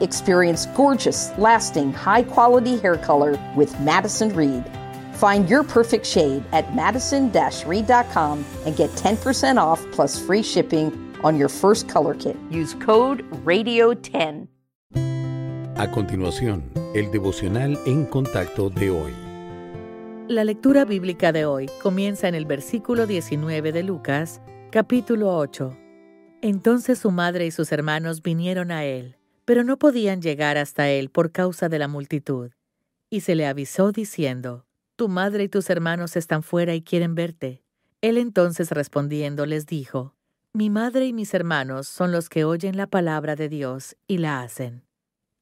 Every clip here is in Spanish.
Experience gorgeous, lasting, high quality hair color with Madison Reed. Find your perfect shade at madison reed.com and get 10% off plus free shipping on your first color kit. Use code RADIO10. A continuación, el devocional en contacto de hoy. La lectura bíblica de hoy comienza en el versículo 19 de Lucas, capítulo 8. Entonces su madre y sus hermanos vinieron a él pero no podían llegar hasta él por causa de la multitud. Y se le avisó diciendo, Tu madre y tus hermanos están fuera y quieren verte. Él entonces respondiendo les dijo, Mi madre y mis hermanos son los que oyen la palabra de Dios y la hacen.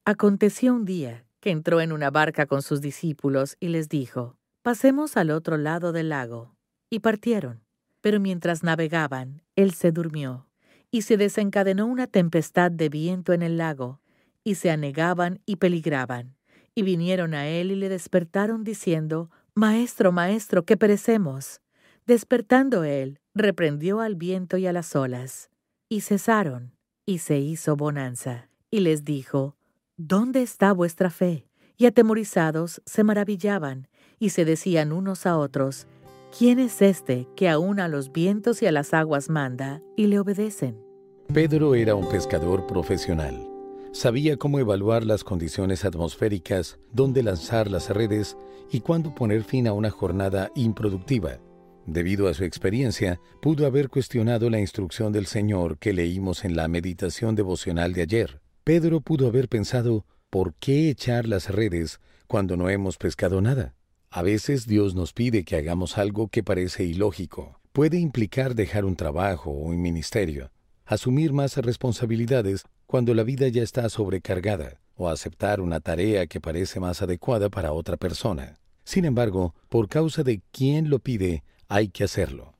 Aconteció un día que entró en una barca con sus discípulos y les dijo, Pasemos al otro lado del lago. Y partieron. Pero mientras navegaban, él se durmió y se desencadenó una tempestad de viento en el lago, y se anegaban y peligraban. Y vinieron a él y le despertaron diciendo, Maestro, maestro, que perecemos. Despertando él, reprendió al viento y a las olas, y cesaron, y se hizo bonanza. Y les dijo, ¿Dónde está vuestra fe? Y atemorizados se maravillaban, y se decían unos a otros, ¿Quién es este que aún a los vientos y a las aguas manda y le obedecen? Pedro era un pescador profesional. Sabía cómo evaluar las condiciones atmosféricas, dónde lanzar las redes y cuándo poner fin a una jornada improductiva. Debido a su experiencia, pudo haber cuestionado la instrucción del Señor que leímos en la meditación devocional de ayer. Pedro pudo haber pensado, ¿por qué echar las redes cuando no hemos pescado nada? A veces Dios nos pide que hagamos algo que parece ilógico. Puede implicar dejar un trabajo o un ministerio, asumir más responsabilidades cuando la vida ya está sobrecargada, o aceptar una tarea que parece más adecuada para otra persona. Sin embargo, por causa de quien lo pide, hay que hacerlo.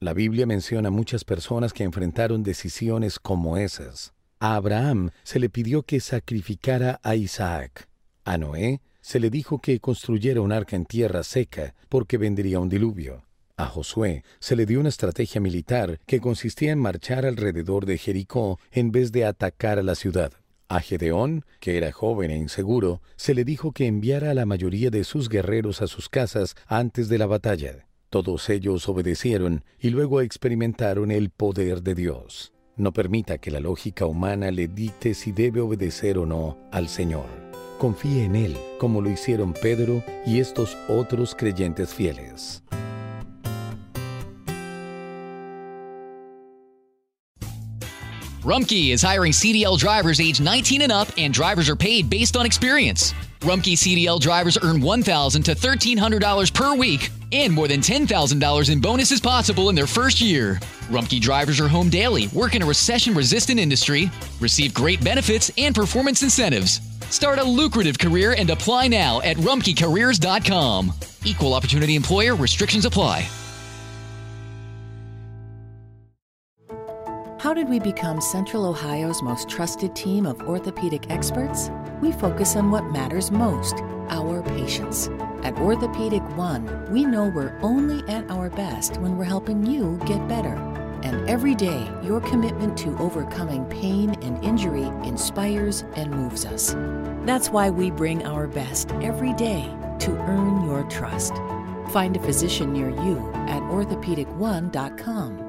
La Biblia menciona muchas personas que enfrentaron decisiones como esas. A Abraham se le pidió que sacrificara a Isaac. A Noé se le dijo que construyera un arca en tierra seca porque vendría un diluvio. A Josué se le dio una estrategia militar que consistía en marchar alrededor de Jericó en vez de atacar a la ciudad. A Gedeón, que era joven e inseguro, se le dijo que enviara a la mayoría de sus guerreros a sus casas antes de la batalla. Todos ellos obedecieron y luego experimentaron el poder de Dios. No permita que la lógica humana le dicte si debe obedecer o no al Señor. Confíe en Él, como lo hicieron Pedro y estos otros creyentes fieles. Rumkey is hiring CDL drivers age 19 and up, and drivers are paid based on experience. Rumkey CDL drivers earn 1,000 to $1,300 per week, and more than $10,000 in bonuses possible in their first year. Rumkey drivers are home daily, work in a recession resistant industry, receive great benefits and performance incentives. Start a lucrative career and apply now at rumkeycareers.com. Equal opportunity employer restrictions apply. How did we become Central Ohio's most trusted team of orthopedic experts? We focus on what matters most our patients. At Orthopedic One, we know we're only at our best when we're helping you get better. And every day, your commitment to overcoming pain and injury inspires and moves us. That's why we bring our best every day to earn your trust. Find a physician near you at orthopedic1.com.